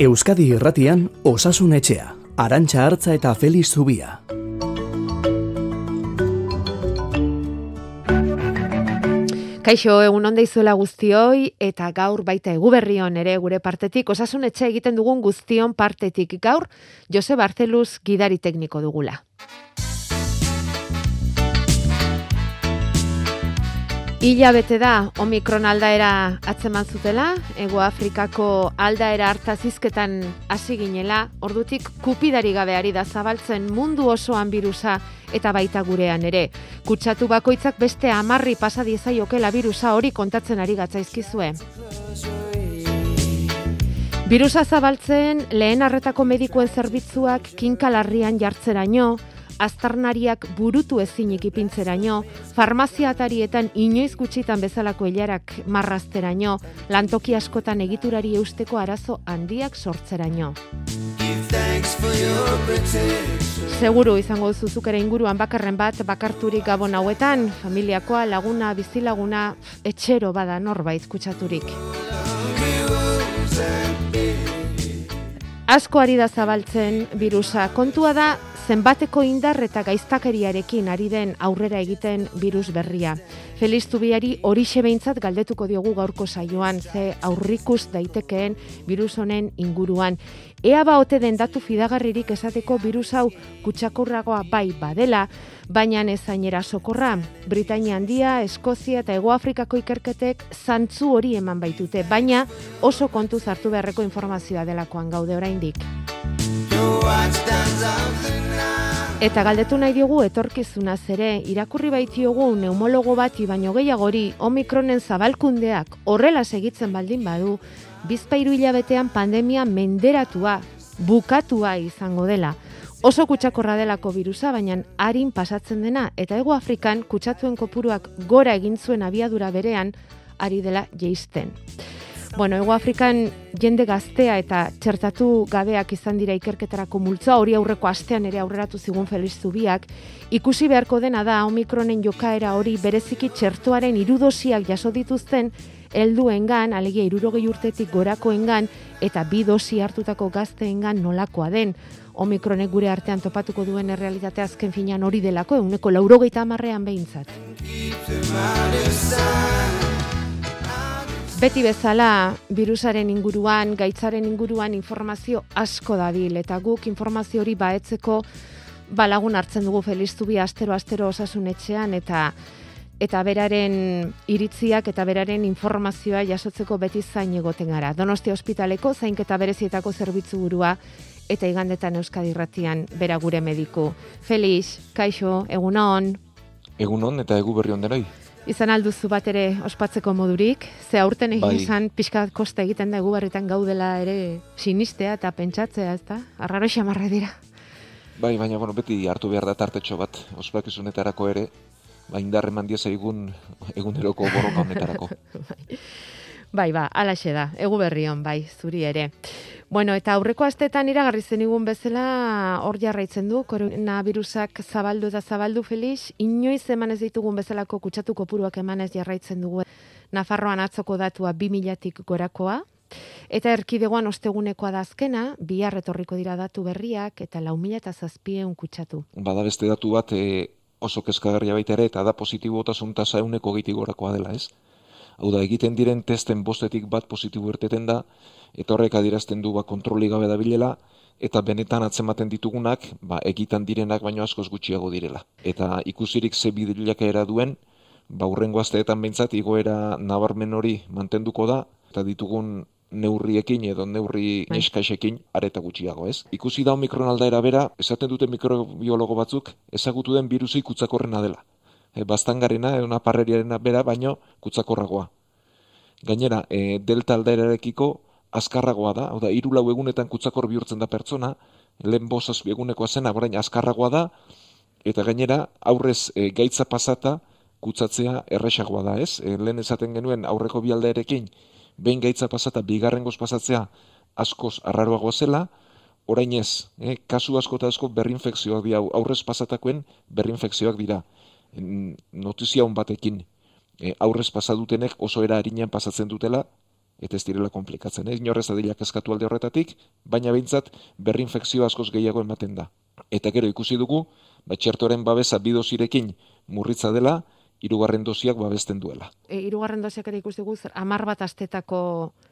Euskadi Irratian Osasun Etxea, Arantxa Hartza eta Feliz Zubia. Kaixo, egun onda izuela guztioi, eta gaur baita eguberrion ere gure partetik, osasun etxe egiten dugun guztion partetik gaur, Jose Barceluz gidari tekniko dugula. Ila bete da, Omikron aldaera atzeman zutela, Ego Afrikako aldaera hartazizketan hasi ginela, ordutik kupidari gabeari da zabaltzen mundu osoan birusa eta baita gurean ere. Kutsatu bakoitzak beste amarri pasadiezaiokela virusa hori kontatzen ari gatzaizkizue. Birusa zabaltzen lehen arretako medikuen zerbitzuak kinkalarrian jartzeraino, aztarnariak burutu ezinik ipintzeraino, farmaziatarietan inoiz gutxitan bezalako hilarak marrazteraino, lantoki askotan egiturari eusteko arazo handiak sortzeraino. Seguru izango zuzuk ere inguruan bakarren bat bakarturik gabon hauetan, familiakoa, laguna, bizilaguna, etxero bada norbait kutsaturik. Asko ari da zabaltzen virusa. Kontua da zenbateko indar eta gaiztakeriarekin ari den aurrera egiten virus berria. Feliz Zubiari hori behintzat galdetuko diogu gaurko saioan, ze aurrikus daitekeen virus honen inguruan. Ea ba ote den datu fidagarririk esateko virus hau kutsakurragoa bai badela, baina ezainera sokorra. Britania handia, Eskozia eta Ego Afrikako ikerketek zantzu hori eman baitute, baina oso kontu zartu beharreko informazioa delakoan gaude oraindik. Eta galdetu nahi diogu etorkizuna zere, irakurri baitiogu neumologo bati baino gehiagori omikronen zabalkundeak horrela segitzen baldin badu, bizpairu hilabetean pandemia menderatua, bukatua izango dela. Oso kutsakorra delako virusa, baina harin pasatzen dena, eta ego Afrikan kutsatuen kopuruak gora egin zuen abiadura berean, ari dela jeisten. Bueno, Ego Afrikan jende gaztea eta txertatu gabeak izan dira ikerketarako multzoa hori aurreko astean ere aurreratu zigun Feliz Zubiak, ikusi beharko dena da Omikronen jokaera hori bereziki txertoaren irudosiak jaso dituzten helduengan, alegia irurogei urtetik gorakoengan eta bi dosi hartutako gazteengan nolakoa den. Omikronek gure artean topatuko duen errealitatea azken finean hori delako, euneko laurogeita amarrean behintzat. Beti bezala, virusaren inguruan, gaitzaren inguruan informazio asko dabil, eta guk informazio hori baetzeko balagun hartzen dugu feliztu bi astero-astero osasunetxean, eta eta beraren iritziak eta beraren informazioa jasotzeko beti zain egoten gara. Donostia ospitaleko zainketa berezietako zerbitzu burua eta igandetan Euskadi Irratian bera gure mediku. Felix, kaixo, egunon. Egunon eta egu berri onderoi izan alduzu bat ere ospatzeko modurik, ze aurten egin bai. izan pixka kosta egiten da barritan gaudela ere sinistea eta pentsatzea, ezta? Arraro xamarra dira. Bai, baina bueno, beti hartu behar da tartetxo bat, ospakizunetarako ere, ba indarre mandia egun eguneroko borroka honetarako. bai. Bai, ba, alaxe da, egu berrion, bai, zuri ere. Bueno, eta aurreko astetan iragarri zenigun bezala hor jarraitzen du, koronavirusak zabaldu eta zabaldu Felix, inoiz eman ez ditugun bezalako kutsatu kopuruak eman ez jarraitzen dugu. Nafarroan atzoko datua 2000tik gorakoa, eta erkidegoan ostegunekoa da azkena, bihar etorriko dira datu berriak, eta lau mila eta zazpieun kutsatu. Bada beste datu bat e, oso kezkagarria baita ere, eta da positibo eta zuntasa euneko gorakoa dela, ez? Hau da, egiten diren testen bostetik bat positibo erteten da, eta horrek adirazten du ba, kontroli gabe dabilela, eta benetan atzematen ditugunak, ba, egitan direnak baino askoz gutxiago direla. Eta ikusirik ze bidilaka duen, ba, urrengo asteetan behintzat, igoera nabarmen hori mantenduko da, eta ditugun neurriekin edo neurri bai. neskaixekin areta gutxiago, ez? Ikusi da omikron aldaera bera, esaten dute mikrobiologo batzuk, ezagutu den birusi kutsakorrena dela. E, bastangarena, edo naparreriarena bera, baino kutsakorragoa. Gainera, e, delta aldaerarekiko, azkarragoa da, hau da, iru lau egunetan kutzakor bihurtzen da pertsona, lehen bosaz egunekoa zena, orain azkarragoa da, eta gainera, aurrez e, gaitza pasata, kutsatzea erresagoa da, ez? E, lehen esaten genuen aurreko bialdearekin, behin gaitza pasata, bigarren goz pasatzea, askoz arraroagoa zela, orain ez, e, kasu asko eta asko berrinfekzioak dira, aurrez pasatakoen berrinfekzioak dira. Notizia hon batekin, e, aurrez pasadutenek oso era harinean pasatzen dutela, eta ez direla komplikatzen. Ez inorrez adilak eskatu alde horretatik, baina behintzat berri infekzio askoz gehiago ematen da. Eta gero ikusi dugu, ba, txertoren babesa bidozirekin murritza dela, irugarren dosiak babesten duela. E, irugarren dosiak ere ikusi dugu, amar bat astetako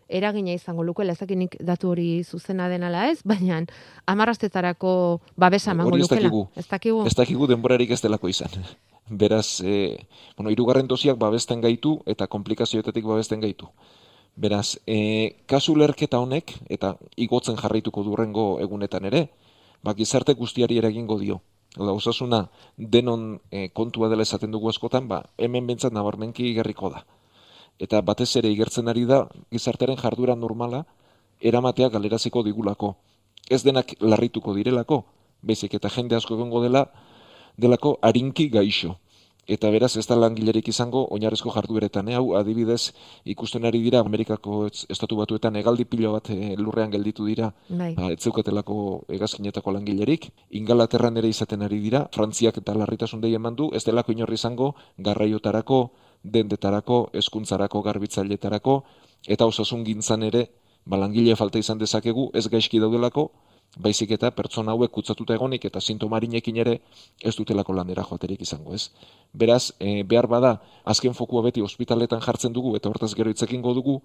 eragina izango luke, lezakinik datu hori zuzena denala ez, baina amar astetarako babesa emango lukela. Ez dakigu. Ez dakigu denborarik ez delako izan. Beraz, e, bueno, irugarren dosiak babesten gaitu eta komplikazioetatik babesten gaitu. Beraz, e, kasu lerketa honek, eta igotzen jarraituko durrengo egunetan ere, ba, gizarte guztiari eragingo dio. Oda, osasuna denon e, kontua dela esaten dugu askotan, ba, hemen bentsat nabarmenki igerriko da. Eta batez ere igertzen ari da, gizarteren jardura normala, eramatea galeraziko digulako. Ez denak larrituko direlako, bezik eta jende asko egongo dela, delako harinki gaixo eta beraz ez da langilerik izango oinarrezko jardueretan. Eh? Hau adibidez ikusten ari dira Amerikako estatu batuetan egaldi pilo bat e, lurrean gelditu dira bai. ba, ez zeukatelako egazkinetako langilerik. Ingalaterran ere izaten ari dira, Frantziak eta larritasun dehi eman du, ez delako inorri izango garraiotarako, dendetarako, eskuntzarako, garbitzailetarako, eta osasun gintzan ere, ba, langile falta izan dezakegu, ez gaizki daudelako, baizik eta pertsona hauek kutsatuta egonik eta sintomarinekin ere ez dutelako landera joaterik izango, ez? Beraz, e, behar bada, azken fokua beti ospitaletan jartzen dugu eta hortaz gero itzekin dugu,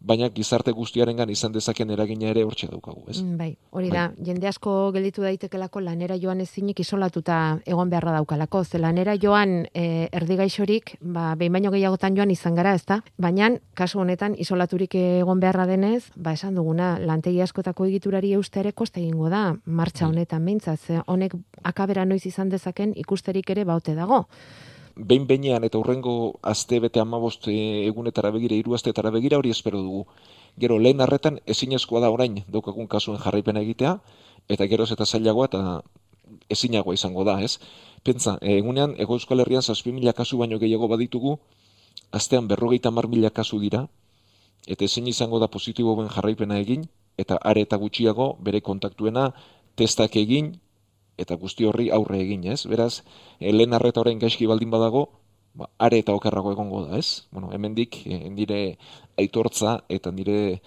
baina gizarte guztiarengan izan dezaken eragina ere hortxe daukagu, ez? Mm, bai, hori da, bai. jende asko gelditu daitekelako lanera joan ezinik isolatuta egon beharra daukalako, ze lanera joan e, erdigaixorik, ba, behin baino gehiagotan joan izan gara, ezta? Baina, kasu honetan, isolaturik egon beharra denez, ba, esan duguna, lantegi askotako egiturari euste ere koste egingo da, martxa bai. honetan behintzat, ze honek akabera noiz izan dezaken ikusterik ere baute dago behin behinean eta urrengo azte bete amabost eh, egunetara begira, hiru azteetara begira hori espero dugu. Gero lehen harretan ezinezkoa da orain daukagun kasuen jarraipena egitea, eta gero eta zailagoa eta ezinagoa izango da, ez? Pentsa, egunean, ego euskal herrian zazpi mila kasu baino gehiago baditugu, astean berrogeita mar mila kasu dira, eta ezin izango da positibo ben jarraipena egin, eta are eta gutxiago bere kontaktuena testak egin, eta guzti horri aurre egin, ez? Beraz, eh, lehen arreta orain gaizki baldin badago, ba, are eta okerrago egongo da, ez? Bueno, hemendik e, nire aitortza eta nire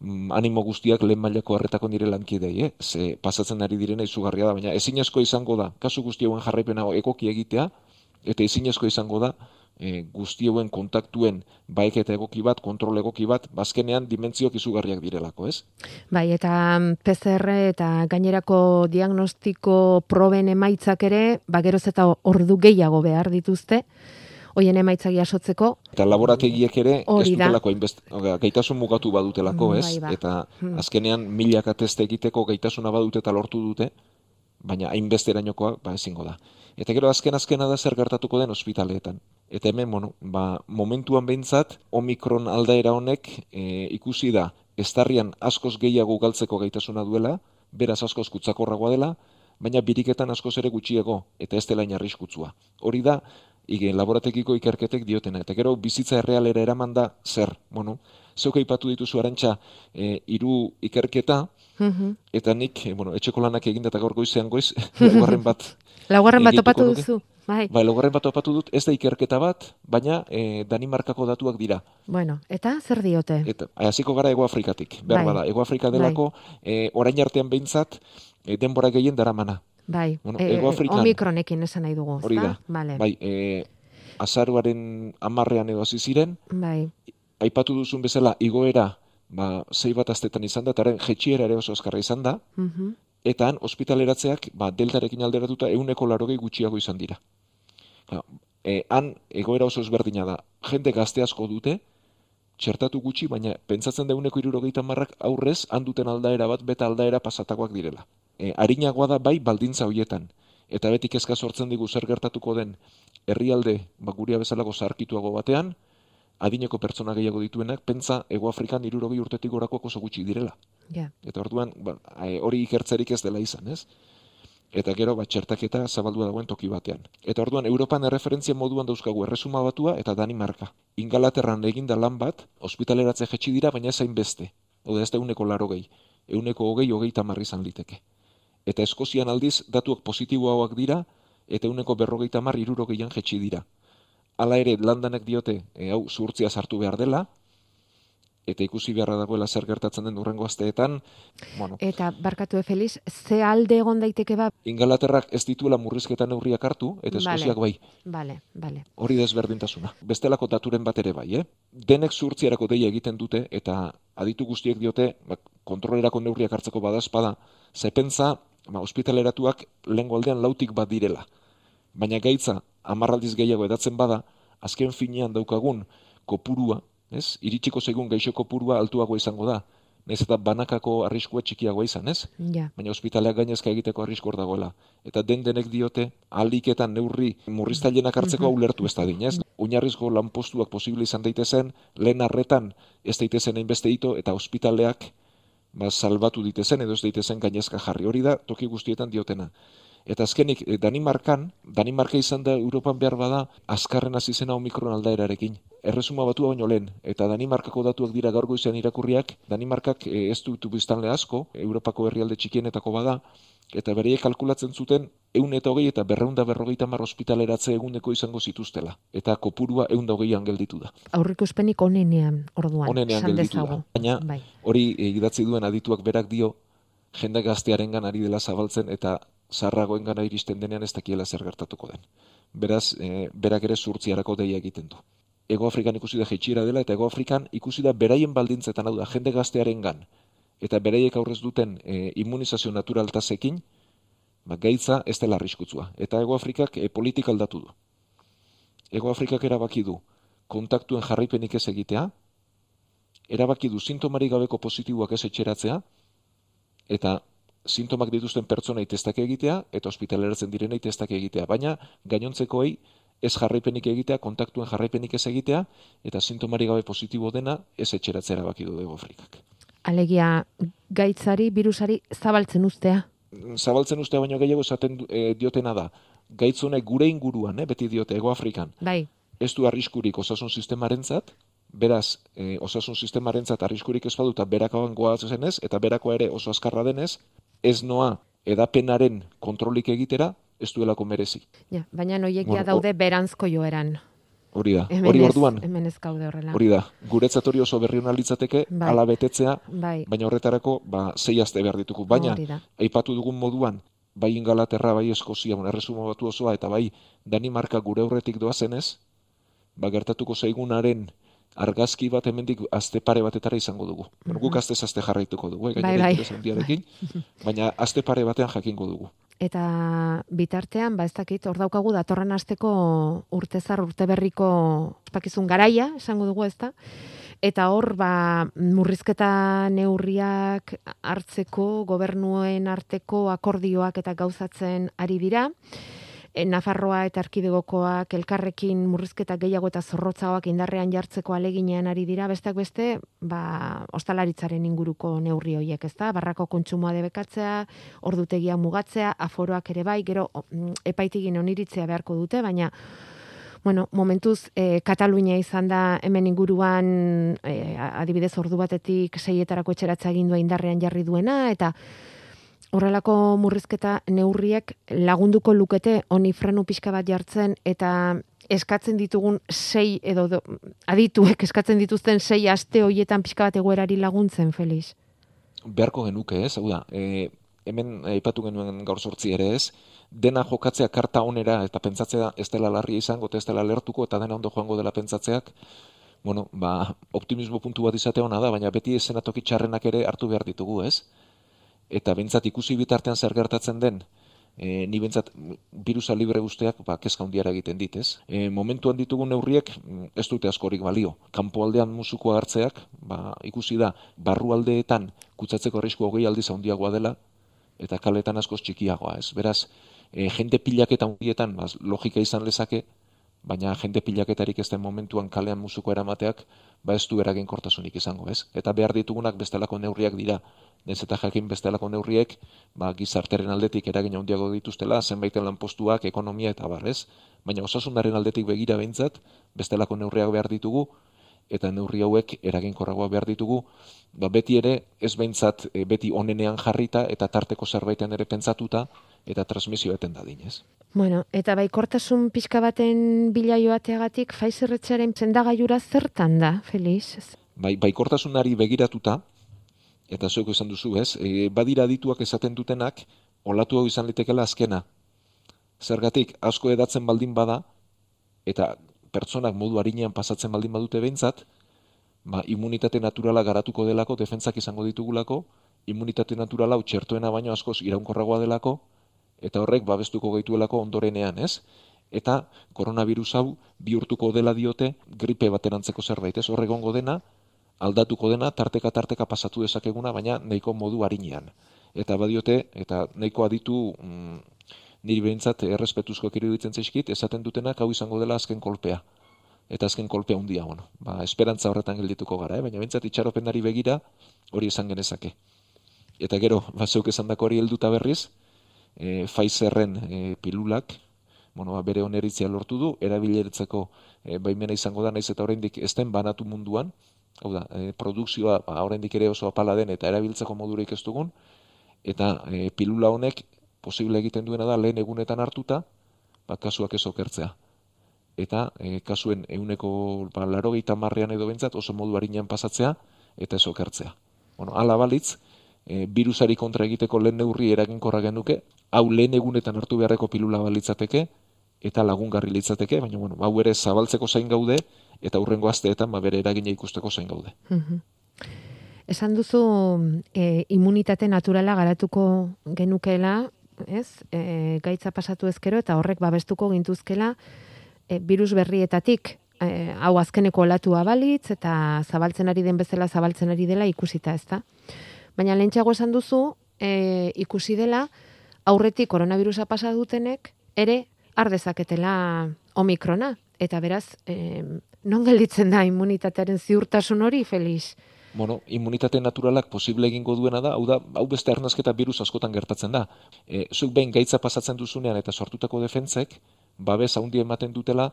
mm, animo guztiak lehen mailako arretako nire lankidei, eh? Ze pasatzen ari direna izugarria da, baina ezinezko izango da, kasu guzti hauen jarraipena egoki egitea, eta ezinezko izango da, e, guztioen kontaktuen baiketa egoki bat, kontrol egoki bat, bazkenean dimentziok izugarriak direlako, ez? Bai, eta mm, PCR eta gainerako diagnostiko proben emaitzak ere, ba geroz eta ordu gehiago behar dituzte, hoien emaitzak jasotzeko. Eta laborategiek ere ez dutelako gaitasun mugatu badutelako, ez? Bai, ba. Eta hmm. azkenean milaka teste egiteko gaitasuna badute eta lortu dute, baina hainbesterainokoa ba ezingo da. Eta gero azken azkena da zer gertatuko den ospitaleetan. Eta hemen, bueno, ba, momentuan behintzat, omikron aldaera honek e, ikusi da, estarrian askoz gehiago galtzeko gaitasuna duela, beraz askoz kutsakorragoa dela, baina biriketan askoz ere gutxiego, eta ez dela inarriskutzua. Hori da, igen, laboratekiko ikerketek diotena. Eta gero, bizitza errealera eraman da, zer, bueno, zeuk eipatu dituzu arantxa, e, iru ikerketa, mhm. eta nik, e, bueno, etxeko lanak egin eta gaur goizean goiz, bat Laugarren bat topatu duzu. Bai. bai, laugarren bat topatu dut, ez da ikerketa bat, baina e, Danimarkako datuak dira. Bueno, eta zer diote? Eta, hasiko gara Ego Afrikatik, behar bai. bada. Ego Afrika delako, bai. e, orain artean behintzat, e, denbora gehien dara mana. Bai, bueno, e, Ego Afrikan, omikronekin esan nahi dugu. Hori da, vale. bai, e, azaruaren amarrean edo ziren, bai. aipatu duzun bezala, igoera, ba, zei bat aztetan izan da, eta jetxiera ere oso azkarra izan da, uh eta han ospitaleratzeak ba, deltarekin alderatuta euneko larogei gutxiago izan dira. E, han egoera oso ezberdina da, jende gazte asko dute, txertatu gutxi, baina pentsatzen da euneko irurogeita marrak aurrez, handuten aldaera bat, beta aldaera pasatakoak direla. E, arinagoa da bai baldintza hoietan, eta betik ezka sortzen digu zer gertatuko den herrialde ba, guria bezalako zarkituago batean, adineko pertsona gehiago dituenak, pentsa Ego Afrikan irurogi urtetik gorako oso gutxi direla. Yeah. Eta orduan, ba, hori ikertzerik ez dela izan, ez? Eta gero, bat txertaketa zabaldua dagoen toki batean. Eta orduan, Europan erreferentzia moduan dauzkagu erresuma batua eta Danimarka. Ingalaterran eginda lan bat, ospitaleratze jetxi dira, baina ezain beste. Oda ez da uneko laro gehi. Euneko hogei hogei tamarri izan liteke. Eta Eskozian aldiz, datuak positiboak dira, eta uneko berrogei tamar irurogeian jetxi dira hala ere landanek diote e, hau zurtzia sartu behar dela, eta ikusi beharra dagoela zer gertatzen den urrengo asteetan. Bueno. Eta barkatu e Feliz, ze alde egon daiteke ba? Ingalaterrak ez dituela murrizketa neurriak hartu eta Eskoziak bai. Vale, vale. Hori desberdintasuna. Bestelako daturen bat ere bai, eh? Denek zurtzierako deia egiten dute eta aditu guztiek diote, ba, kontrolerako neurriak hartzeko badazpada, zepentza, ba, ospitaleratuak lehen aldean lautik bat direla. Baina gaitza, amarraldiz gehiago edatzen bada, azken finean daukagun kopurua, ez? Iritsiko zaigun gaixo kopurua altuago izango da. Nez eta banakako arriskua txikiagoa izan, ez? Ja. Baina ospitaleak gainezka egiteko arriskor dagoela. Eta den denek diote, aliketan neurri murriztailenak hartzeko mm ulertu ez da din, ez? Oinarrizko lanpostuak posible izan daitezen, lehen arretan ez daitezen hainbeste ito, eta ospitaleak ba, salbatu ditezen edo ez daitezen gainezka jarri. Hori da, toki guztietan diotena. Eta azkenik, eh, Danimarkan, Danimarka izan da Europan behar bada, azkarren hasi zena omikron aldaerarekin. Erresuma batu baino lehen, eta Danimarkako datuak dira gaur goizean irakurriak, Danimarkak eh, ez dutu biztanle asko, Europako herrialde txikienetako bada, eta bereiek kalkulatzen zuten, eun eta hogei eta berreunda berrogeita mar ospitaleratze eguneko izango zituztela. Eta kopurua eun da hogeian gelditu da. Aurriko espenik onenean, orduan, onenean gelditu da. Baina, bai. hori idatzi duen adituak berak dio, jende gaztearen ari dela zabaltzen, eta zarragoen gana iristen denean ez dakiela zer gertatuko den. Beraz, e, berak ere zurtziarako deia egiten du. Ego Afrikan ikusi da jeitxira dela, eta Ego Afrikan ikusi da beraien baldintzetan hau da, jende gaztearen gan, eta beraiek aurrez duten e, immunizazio naturaltazekin, ba, gaitza ez dela arriskutzua. Eta Ego Afrikak e, politika aldatu du. Ego Afrikak erabaki du kontaktuen jarraipenik ez egitea, erabaki du sintomari gabeko positiboak ez etxeratzea, eta sintomak dituzten pertsona itestak egitea eta ospitaleratzen direna itestak egitea, baina gainontzekoei ez jarraipenik egitea, kontaktuen jarraipenik ez egitea eta sintomari gabe positibo dena ez etxeratzera baki du Ego Afrikak. Alegia gaitzari, virusari zabaltzen ustea? Zabaltzen ustea baino gehiago esaten e, diotena da. Gaitzunek gure inguruan, eh, beti diote Ego Afrikan. Bai. Ez du arriskurik osasun sistemarentzat, beraz, e, osasun sistemarentzat arriskurik ez baduta berakagoan goazen ez, eta berako ere oso azkarra denez, ez noa edapenaren kontrolik egitera, ez duelako merezi. Ja, baina noiekia daude berantzko joeran. Hori da, hori orduan. Hemen ez gaude horrela. Hori da, guretzat hori oso berri litzateke, bai. ala betetzea, bai. baina horretarako, ba, zei azte behar ditugu. Baina, aipatu dugun moduan, bai ingalaterra, bai eskozia, bon, erresuma batu osoa, eta bai Danimarka gure horretik doazenez, ba, gertatuko zaigunaren, argazki bat hemendik azte pare batetara izango dugu. Mm -hmm. Guk azte azte jarraituko dugu, eh, bai, bai. baina azte pare batean jakingo dugu. Eta bitartean, ba ez dakit, hor daukagu datorren asteko urtezar urteberriko ospakizun garaia, esango dugu ezta. Eta hor, ba, murrizketa neurriak hartzeko, gobernuen arteko akordioak eta gauzatzen ari dira. E, Nafarroa eta Arkidegokoak elkarrekin murrizketa gehiago eta zorrotzagoak indarrean jartzeko aleginean ari dira, besteak beste, ba, ostalaritzaren inguruko neurri horiek, ezta? Barrako kontsumoa debekatzea, ordutegia mugatzea, aforoak ere bai, gero mm, epaitigin oniritzea beharko dute, baina Bueno, momentuz, e, Katalunia izan da hemen inguruan, e, adibidez ordu batetik seietarako etxeratza egindua indarrean jarri duena, eta horrelako murrizketa neurriek lagunduko lukete honi frenu pixka bat jartzen eta eskatzen ditugun sei edo do, adituek eskatzen dituzten sei aste hoietan pixka bat egoerari laguntzen, Feliz? Beharko genuke ez, hau da, e, hemen aipatu genuen gaur sortzi ere ez, dena jokatzea karta onera eta pentsatzea ez dela larria izango, ez dela lertuko eta dena ondo joango dela pentsatzeak, bueno, ba, optimismo puntu bat izate hona da, baina beti esenatoki txarrenak ere hartu behar ditugu ez, eta bentsat ikusi bitartean zer gertatzen den, e, ni bentsat virusa libre guzteak ba, kezka hundiara egiten dit, ez? E, momentuan ditugun neurriek ez dute askorik balio. Kanpo aldean musuko hartzeak, ba, ikusi da, barru aldeetan kutsatzeko arrisku hogei aldiz handiagoa dela, eta kaletan askoz txikiagoa, ez? Beraz, e, jende pilaketa hundietan, ba, logika izan lezake, baina jende pilaketarik ez den momentuan kalean musuko eramateak, ba ez du eragin kortasunik izango, ez? Eta behar ditugunak bestelako neurriak dira, ez eta jakin bestelako neurriek, ba, gizarteren aldetik eragin handiago dituztela, zenbaiten lanpostuak, ekonomia eta barrez, baina osasundaren aldetik begira behintzat, bestelako neurriak behar ditugu, eta neurri hauek eraginkorragoa behar ditugu, ba, beti ere ez behintzat e, beti onenean jarrita eta tarteko zerbaiten ere pentsatuta eta transmisio eten da dinez. Bueno, eta bai kortasun pixka baten bila joateagatik, Pfizer-etxearen zendagaiura zertan da, Feliz? bai, baikortasunari begiratuta, eta zueko izan duzu ez, e, badira dituak esaten dutenak, olatu hau izan litekela azkena. Zergatik, asko edatzen baldin bada, eta pertsonak modu harinean pasatzen baldin badute behintzat, ba, immunitate naturala garatuko delako, defentzak izango ditugulako, immunitate naturala txertoena baino askoz iraunkorragoa delako, eta horrek babestuko gaituelako ondorenean, ez? Eta koronavirus hau bihurtuko dela diote gripe baterantzeko zerbait, ez? Horregongo dena, aldatuko dena, tarteka tarteka pasatu dezakeguna, baina nahiko modu harinean. Eta badiote, eta nahiko aditu mm, niri behintzat errespetuzko iruditzen zaizkit, esaten dutenak hau izango dela azken kolpea. Eta azken kolpea hundia, bueno. Ba, esperantza horretan geldituko gara, eh? baina behintzat itxaropenari begira hori esan genezake. Eta gero, bazeuk esan dako hori helduta berriz, e, Pfizerren e, pilulak, bueno, ba, bere oneritzia lortu du, erabileretzeko e, baimena izango da, naiz eta oraindik ez den banatu munduan, hau da, e, produkzioa ba, oraindik ere oso apala den eta erabiltzeko modurik ez dugun, eta e, pilula honek posible egiten duena da lehen egunetan hartuta, ba, kasuak ez okertzea. Eta e, kasuen euneko ba, laro marrean edo bentzat oso modu harinean pasatzea eta ez okertzea. Bueno, ala balitz, e, virusari kontra egiteko lehen neurri eraginkorra genuke, hau lehen egunetan hartu beharreko pilula balitzateke, eta lagungarri litzateke, baina bueno, hau ere zabaltzeko zain gaude, eta hurrengo asteetan ba, bere eragina ikusteko zain gaude. Esan duzu e, immunitate naturala garatuko genukela, ez? E, gaitza pasatu ezkero eta horrek babestuko gintuzkela e, virus berrietatik e, hau azkeneko olatua balitz eta zabaltzen ari den bezala zabaltzen ari dela ikusita, ezta? Baina lentsago esan duzu e, ikusi dela aurretik koronavirusa pasa dutenek ere ardezaketela omikrona eta beraz e, non gelditzen da immunitatearen ziurtasun hori Felix? Bueno, immunitate naturalak posible egingo duena da, hau da, hau beste arnazketa virus askotan gertatzen da. E, zuk behin gaitza pasatzen duzunean eta sortutako defentzek, babes haundi ematen dutela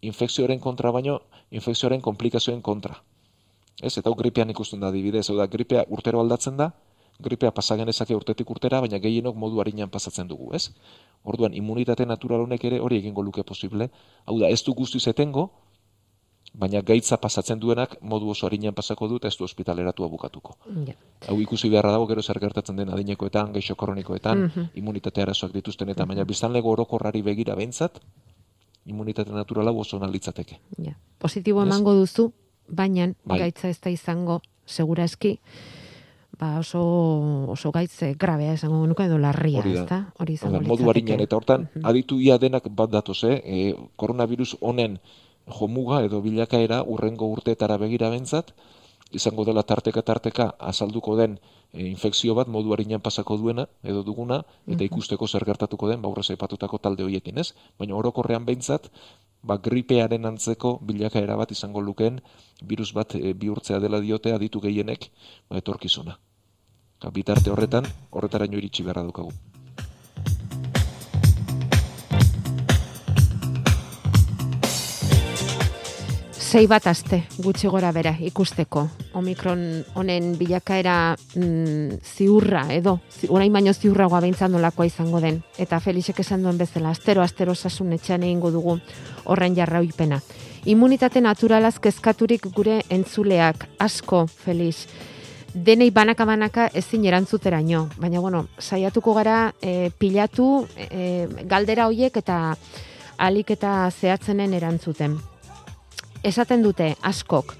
infekzioaren kontra baino, infekzioaren komplikazioen kontra. Ez, eta hau gripean ikusten da dibidez, hau da, gripea urtero aldatzen da, gripea pasagen ezake urtetik urtera, baina gehienok modu harinean pasatzen dugu, ez? Orduan, immunitate natural honek ere hori egingo luke posible. Hau da, ez du guztiz etengo, baina gaitza pasatzen duenak modu oso harinean pasako dut ez du ospitaleratu abukatuko. Ja. Hau ikusi beharra dago gero zer gertatzen den adinekoetan, geixo kronikoetan, mm -hmm. immunitate arazoak dituzten eta baina biztanlego orokorrari begira behintzat, immunitate naturala oso nalitzateke. Ja. Positibo emango duzu, baina bai. gaitza ez da izango, segura eski, ba oso, oso gaitze grabea esango nuke edo larria, ez da? Hori izango Modu harinean, eta hortan, mm -hmm. aditu ia denak bat datoz, eh? E, koronavirus honen jomuga edo bilakaera urrengo urteetara begira bentzat, izango dela tarteka tarteka azalduko den e, infekzio bat modu harinean pasako duena edo duguna eta ikusteko zer gertatuko den baurra zaipatutako talde horiekin ez, baina orokorrean behintzat ba, gripearen antzeko bilakaera bat izango lukeen virus bat e, bihurtzea dela diotea ditu gehienek ba, etorkizuna. Bitarte horretan, horretaraino iritsi beharra dukagu. Sei bat aste gutxi gora bera ikusteko. Omikron honen bilakaera mm, ziurra edo, orain baino ziurragoa behintzan nolakoa izango den. Eta Felixek esan duen bezala, astero, astero sasun etxean egingo dugu horren jarrauipena. Immunitate naturalaz kezkaturik gure entzuleak, asko, Felix. Denei banaka-banaka ezin erantzuteraino. Baina, bueno, saiatuko gara e, pilatu e, galdera hoiek eta alik eta zehatzenen erantzuten esaten dute askok.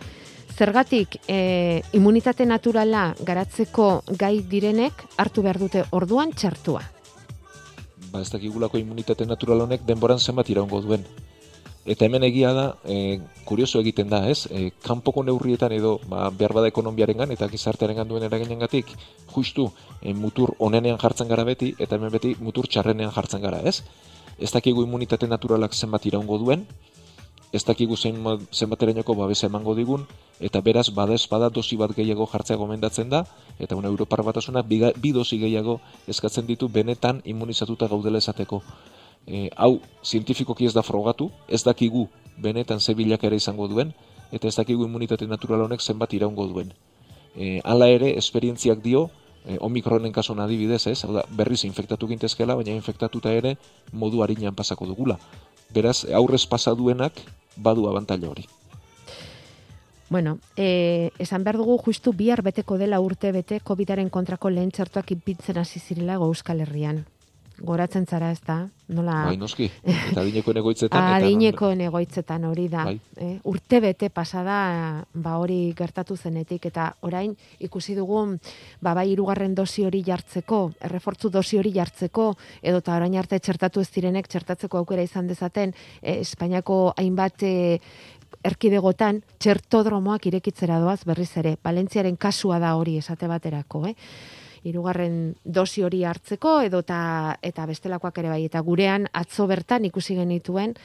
Zergatik e, immunitate naturala garatzeko gai direnek hartu behar dute orduan txartua? Ba, ez dakigulako immunitate natural honek denboran zenbat iraungo duen. Eta hemen egia da, e, kurioso egiten da, ez? E, kanpoko neurrietan edo ba, behar bada ekonomiaren eta gizartearen duen eraginen gatik, justu e, mutur onenean jartzen gara beti, eta hemen beti mutur txarrenean jartzen gara, ez? Ez dakigu immunitate naturalak zenbat iraungo duen, ez dakigu zenbaterainoko babesa emango digun, eta beraz badez bada dosi bat gehiago jartzea gomendatzen da, eta una Europar batasuna bi dosi gehiago eskatzen ditu benetan immunizatuta gaudela esateko. E, hau, zientifikoki ez da frogatu, ez dakigu benetan ze ere izango duen, eta ez dakigu immunitate natural honek zenbat iraungo duen. E, hala ere, esperientziak dio, e, omikronen kasuan adibidez, ez? Hau da, berriz infektatu gintezkela, baina infektatuta ere modu harinean pasako dugula. Beraz, aurrez pasa duenak badu abantaila hori. Bueno, e, esan behar dugu justu bihar beteko dela urte bete COVID-aren kontrako lehen txertuak ipintzen hasi zirela Euskal Herrian goratzen zara, ez da? Nola... Bai, noski. Eta adineko negoitzetan. adineko negoitzetan hori da. Bai. Eh? Urte bete pasada, ba hori gertatu zenetik, eta orain ikusi dugu, ba bai irugarren dosi hori jartzeko, errefortzu dosi hori jartzeko, edo eta orain arte txertatu ez direnek txertatzeko aukera izan dezaten, eh, Espainiako hainbat eh, erkidegotan txertodromoak irekitzera doaz berriz ere. Valentziaren kasua da hori esate baterako, eh? Hirugarren dosi hori hartzeko edo ta, eta bestelakoak ere bai eta gurean atzo bertan ikusi genituen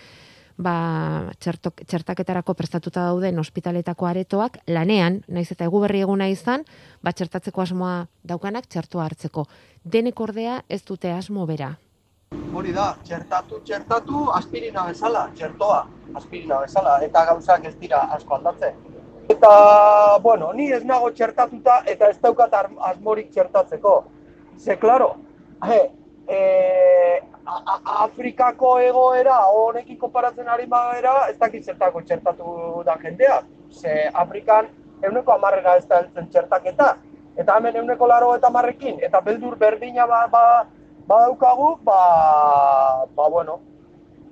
ba, txertok, txertaketarako prestatuta dauden ospitaletako aretoak lanean, naiz eta egu berri eguna izan, ba, txertatzeko asmoa daukanak txertua hartzeko. Denek ordea ez dute asmo bera. Hori da, txertatu, txertatu, aspirina bezala, txertoa, aspirina bezala, eta gauzak ez dira asko aldatzen. Eta, bueno, ni ez nago txertatuta eta ez daukat asmorik txertatzeko. Ze, klaro, he, e, Afrikako egoera honekin konparatzen ari bagera, ez dakit zertako txertatu da jendea. Ze, Afrikan euneko amarrera ez da heltzen txertaketa. Eta hemen euneko laro eta marrekin, eta beldur berdina ba, ba, badaukagu, ba, ba, bueno,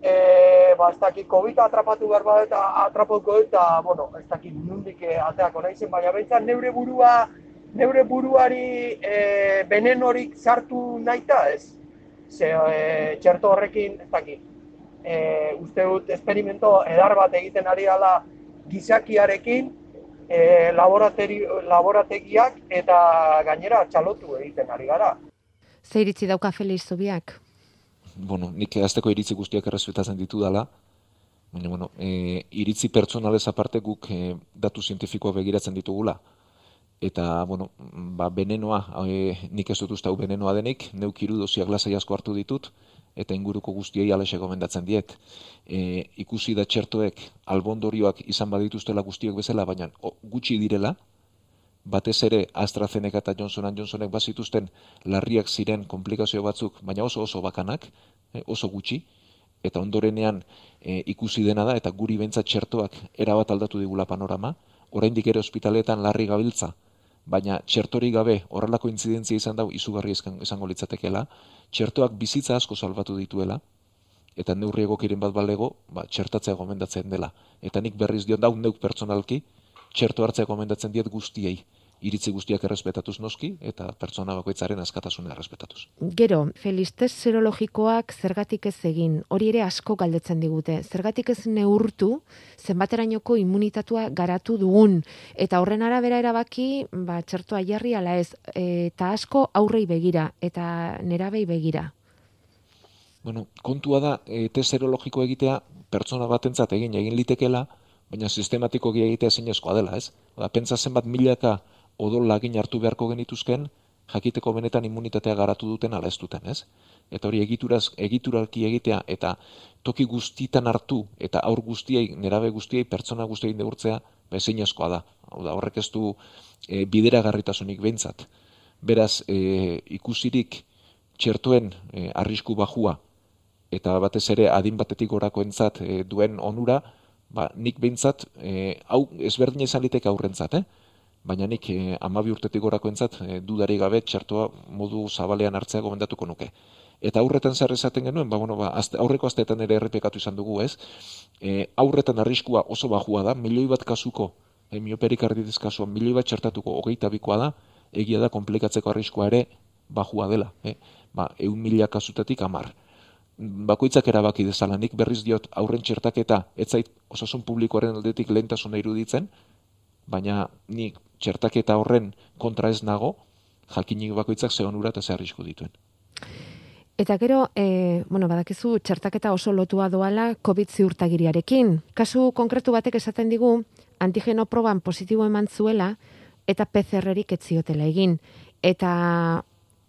e, ba, ez dakit COVID atrapatu behar bat eta atrapatuko eta, bueno, ez dakit nundik e, ateako nahi baina behintzat neure burua, neure buruari e, benen horik sartu nahi ez? Ze, e, txerto horrekin, ez dakit, e, uste dut esperimento edar bat egiten ari ala gizakiarekin, e, laborategiak eta gainera txalotu egiten ari gara. Zer iritzi dauka Feliz Zubiak? Bueno, nik azteko iritzi guztiak errespetatzen ditu dala, baina, bueno, e, iritzi pertsonalez aparte guk e, datu zientifikoa begiratzen ditugula. Eta, bueno, ba, benenoa, e, nik ez dut uste hau benenoa denik, neuk irudosiak lasai asko hartu ditut, eta inguruko guztiei alese gomendatzen diet. E, ikusi da txertoek albondorioak izan badituztela guztiok bezala, baina gutxi direla, batez ere AstraZeneca eta Johnson Johnsonek bazituzten larriak ziren komplikazio batzuk, baina oso oso bakanak, eh, oso gutxi, eta ondorenean eh, ikusi dena da, eta guri bentsa txertoak erabat aldatu digula panorama, oraindik ere ospitaletan larri gabiltza, baina txertori gabe horrelako intzidentzia izan dau izugarri izango litzatekeela, txertoak bizitza asko salbatu dituela, eta neurri egokiren bat balego, ba, txertatzea gomendatzen dela. Eta nik berriz dion dau neuk pertsonalki, txerto hartzea gomendatzen diet guztiei iritzi guztiak errespetatuz noski eta pertsona bakoitzaren askatasuna errespetatuz. Gero, felistez serologikoak zergatik ez egin, hori ere asko galdetzen digute. Zergatik ez neurtu zenbaterainoko immunitatua garatu dugun eta horren arabera erabaki, ba txertoa jarri ala ez eta asko aurrei begira eta nerabei begira. Bueno, kontua da, e, test serologiko egitea pertsona batentzat egin egin litekela, baina sistematiko egitea zinezkoa dela, ez? Ba, pentsa zenbat milaka odol lagin hartu beharko genituzken, jakiteko benetan immunitatea garatu duten ala ez duten, ez? Eta hori egituraz, egituralki egitea eta toki guztitan hartu eta aur guztiei, nerabe guztiei, pertsona guztiei neurtzea, ba, zinezkoa da. Hau da, horrek ez du e, bideragarritasunik behintzat. Beraz, e, ikusirik txertuen e, arrisku bajua eta batez ere adin batetik gorako entzat e, duen onura, ba, nik behintzat, e, hau ezberdin izan aurrentzat, eh? Baina nik e, amabi urtetik gorako entzat, e, dudari gabe txertoa modu zabalean hartzea gomendatuko nuke. Eta aurretan zer esaten genuen, ba, bueno, ba, azte, aurreko asteetan ere errepekatu izan dugu, ez? E, aurretan arriskua oso bajua da, milioi bat kasuko, e, mioperik arditiz kasuan, milioi bat txertatuko hogeita bikoa da, egia da, komplikatzeko arriskua ere bajua dela. Eh? Ba, eun mila kasutatik amar bakoitzak erabaki dezala, nik berriz diot aurren txertaketa etzait osasun publikoaren aldetik lehentasuna iruditzen, baina nik txertaketa horren kontra ez nago, jakinik bakoitzak ze onura eta ze arrisku dituen. Eta gero, e, bueno, badakizu txertaketa oso lotua doala COVID ziurtagiriarekin. Kasu konkretu batek esaten digu, antigeno proban positibo eman zuela, eta PCR-erik etziotela egin. Eta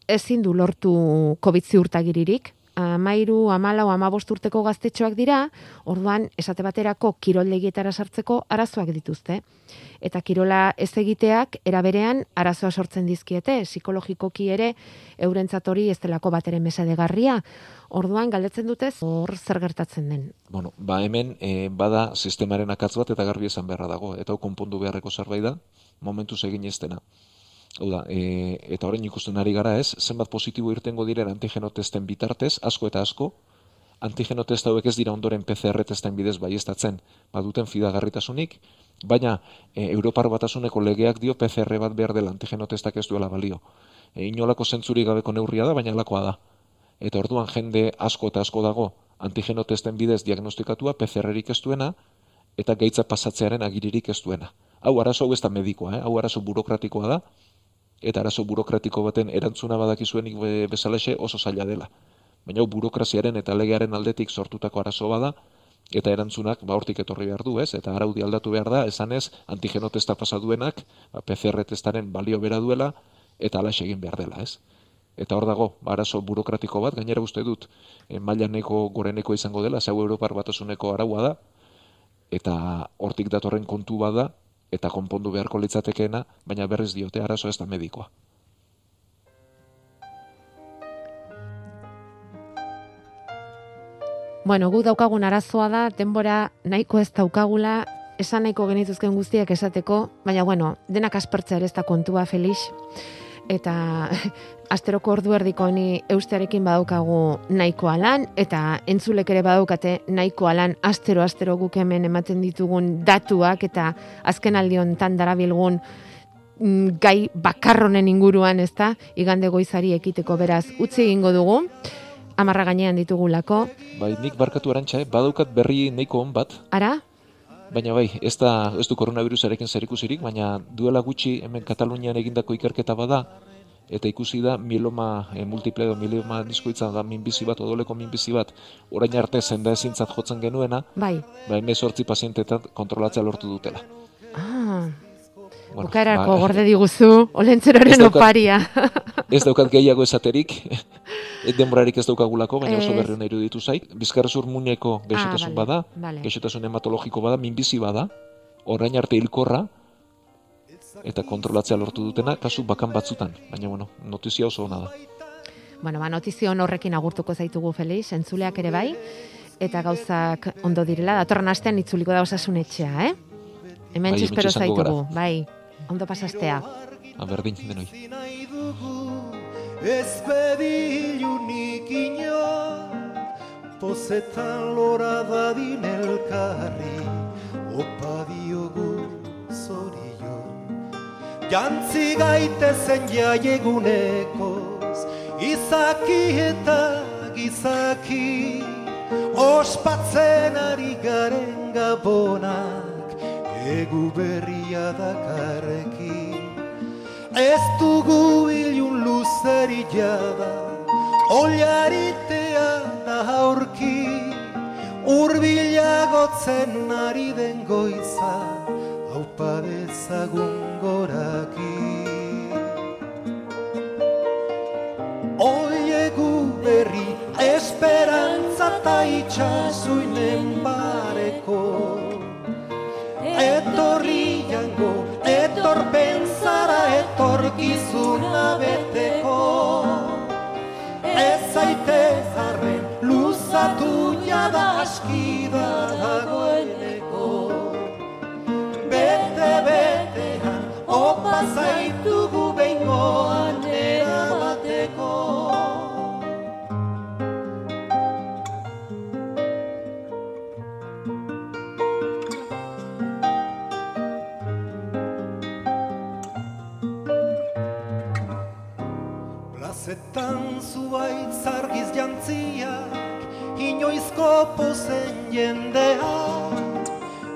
ezin du lortu COVID ziurtagiririk, amairu, amalau, amabost urteko gaztetxoak dira, orduan, esate baterako kiroldegietara sartzeko arazoak dituzte. Eta kirola ez egiteak, eraberean, arazoa sortzen dizkiete, psikologikoki ere, eurentzatori ez delako bat ere mesadegarria. Orduan galdetzen dutez hor zer gertatzen den. Bueno, ba hemen e, bada sistemaren akatz bat eta garbi esan beharra dago eta konpondu beharreko zerbait da momentu egin ez. Hau da, e, eta orain ikusten ari gara ez, zenbat positibo irtengo diren antigeno testen bitartez, asko eta asko, antigeno hauek ez dira ondoren PCR testen bidez baiestatzen, baduten fidagarritasunik, baina e, Europar batasuneko legeak dio PCR bat behar dela antigeno testak ez duela balio. E, inolako zentzuri gabeko neurria da, baina alakoa da. Eta orduan jende asko eta asko dago antigeno testen bidez diagnostikatua PCR-erik ez duena, eta gaitza pasatzearen agiririk ez duena. Hau arazo hau ez da medikoa, eh? hau arazo burokratikoa da, eta arazo burokratiko baten erantzuna badakizuenik bezalaxe oso zaila dela. Baina burokraziaren eta legearen aldetik sortutako arazo bada, eta erantzunak ba hortik etorri behar du, ez? Eta araudi aldatu behar da, esanez antigeno testa pasa duenak, ba, PCR testaren balio bera duela eta ala egin behar dela, ez? Eta hor dago, ba, arazo burokratiko bat, gainera uste dut, e, maila neko goreneko izango dela, zau Europar batasuneko araua da, eta hortik datorren kontu bada, eta konpondu beharko litzatekeena, baina berriz diote arazo ez da medikoa. Bueno, gu daukagun arazoa da, denbora nahiko ez daukagula, esan nahiko genituzken guztiak esateko, baina bueno, denak aspertzea ere ez da kontua, Felix eta asteroko ordu erdiko ni eustearekin badaukagu nahikoa lan, eta entzulek ere badaukate nahikoa lan astero astero guk hemen ematen ditugun datuak, eta azken aldion tan darabilgun mm, gai bakarronen inguruan, ezta, igande goizari ekiteko beraz utzi egingo dugu, amarra gainean ditugulako. Bai, nik barkatu arantxa, eh? badaukat berri nahiko hon bat. Ara? Baina bai, ez da ez du koronavirusarekin zer ikusirik, baina duela gutxi hemen Katalunian egindako ikerketa bada, eta ikusi da mieloma e, multiple edo mieloma diskoitza da minbizi bat, odoleko minbizi bat, orain arte zenda ezintzat jotzen genuena, bai, bai mesortzi pazientetan kontrolatzea lortu dutela. Ah, bueno, Bukaerako ba, gorde diguzu, olentzeraren oparia. ez daukat gehiago esaterik, denborarik ez daukagulako, baina oso berri hona iruditu zait. Bizkarrezur muneko geixotasun ah, bada, vale. geixotasun hematologiko bada, minbizi bada, orain arte hilkorra, eta kontrolatzea lortu dutena, kasu bakan batzutan, baina bueno, notizia oso hona da. Bueno, ba, notizio horrekin agurtuko zaitugu Felix, entzuleak ere bai, eta gauzak ondo direla, datorren astean itzuliko da osasun etxea, eh? Hemen bai, txispero zaitugu, bai, ondo pasastea. Aberdin, denoi. Ez bedilunik ino, pozetan lora dadin elkarri, opa diogu zorion. Jantzi gaitezen jaiegunekoz, izaki eta gizaki, ospatzen ari garen gabonak, egu berria dakarrekin. Ez dugu ilun luzeri jada, oliaritea da aurki, urbilagotzen ari den goiza, haupa dezagun goraki. Oiegu berri esperantza ta itxasuinen jada askida dagoeneko. Bete, betean, opa zaitugu behingoan erabateko. Zetan zuait zargiz jantziak, inoizko pozen jendeak,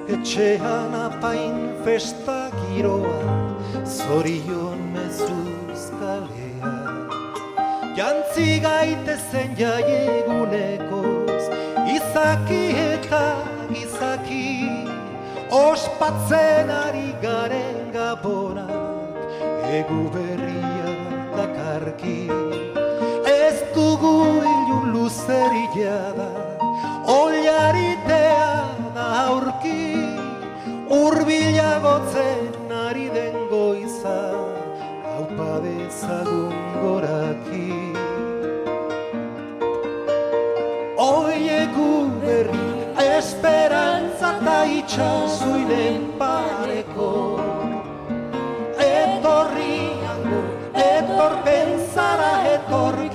etxean apain festa giroa, zorion mezuz kalea. Jantzi gaitezen jaiegunekoz, izaki eta izaki, ospatzen ari garen gabonak, egu berria dakarki zerila da Olaritea da aurki Urbilagotzen ari den goiza Haupa dezagun goraki. Oieku berri esperantza ta itxasuinen pareko. Etorriango, etor pensara, etorri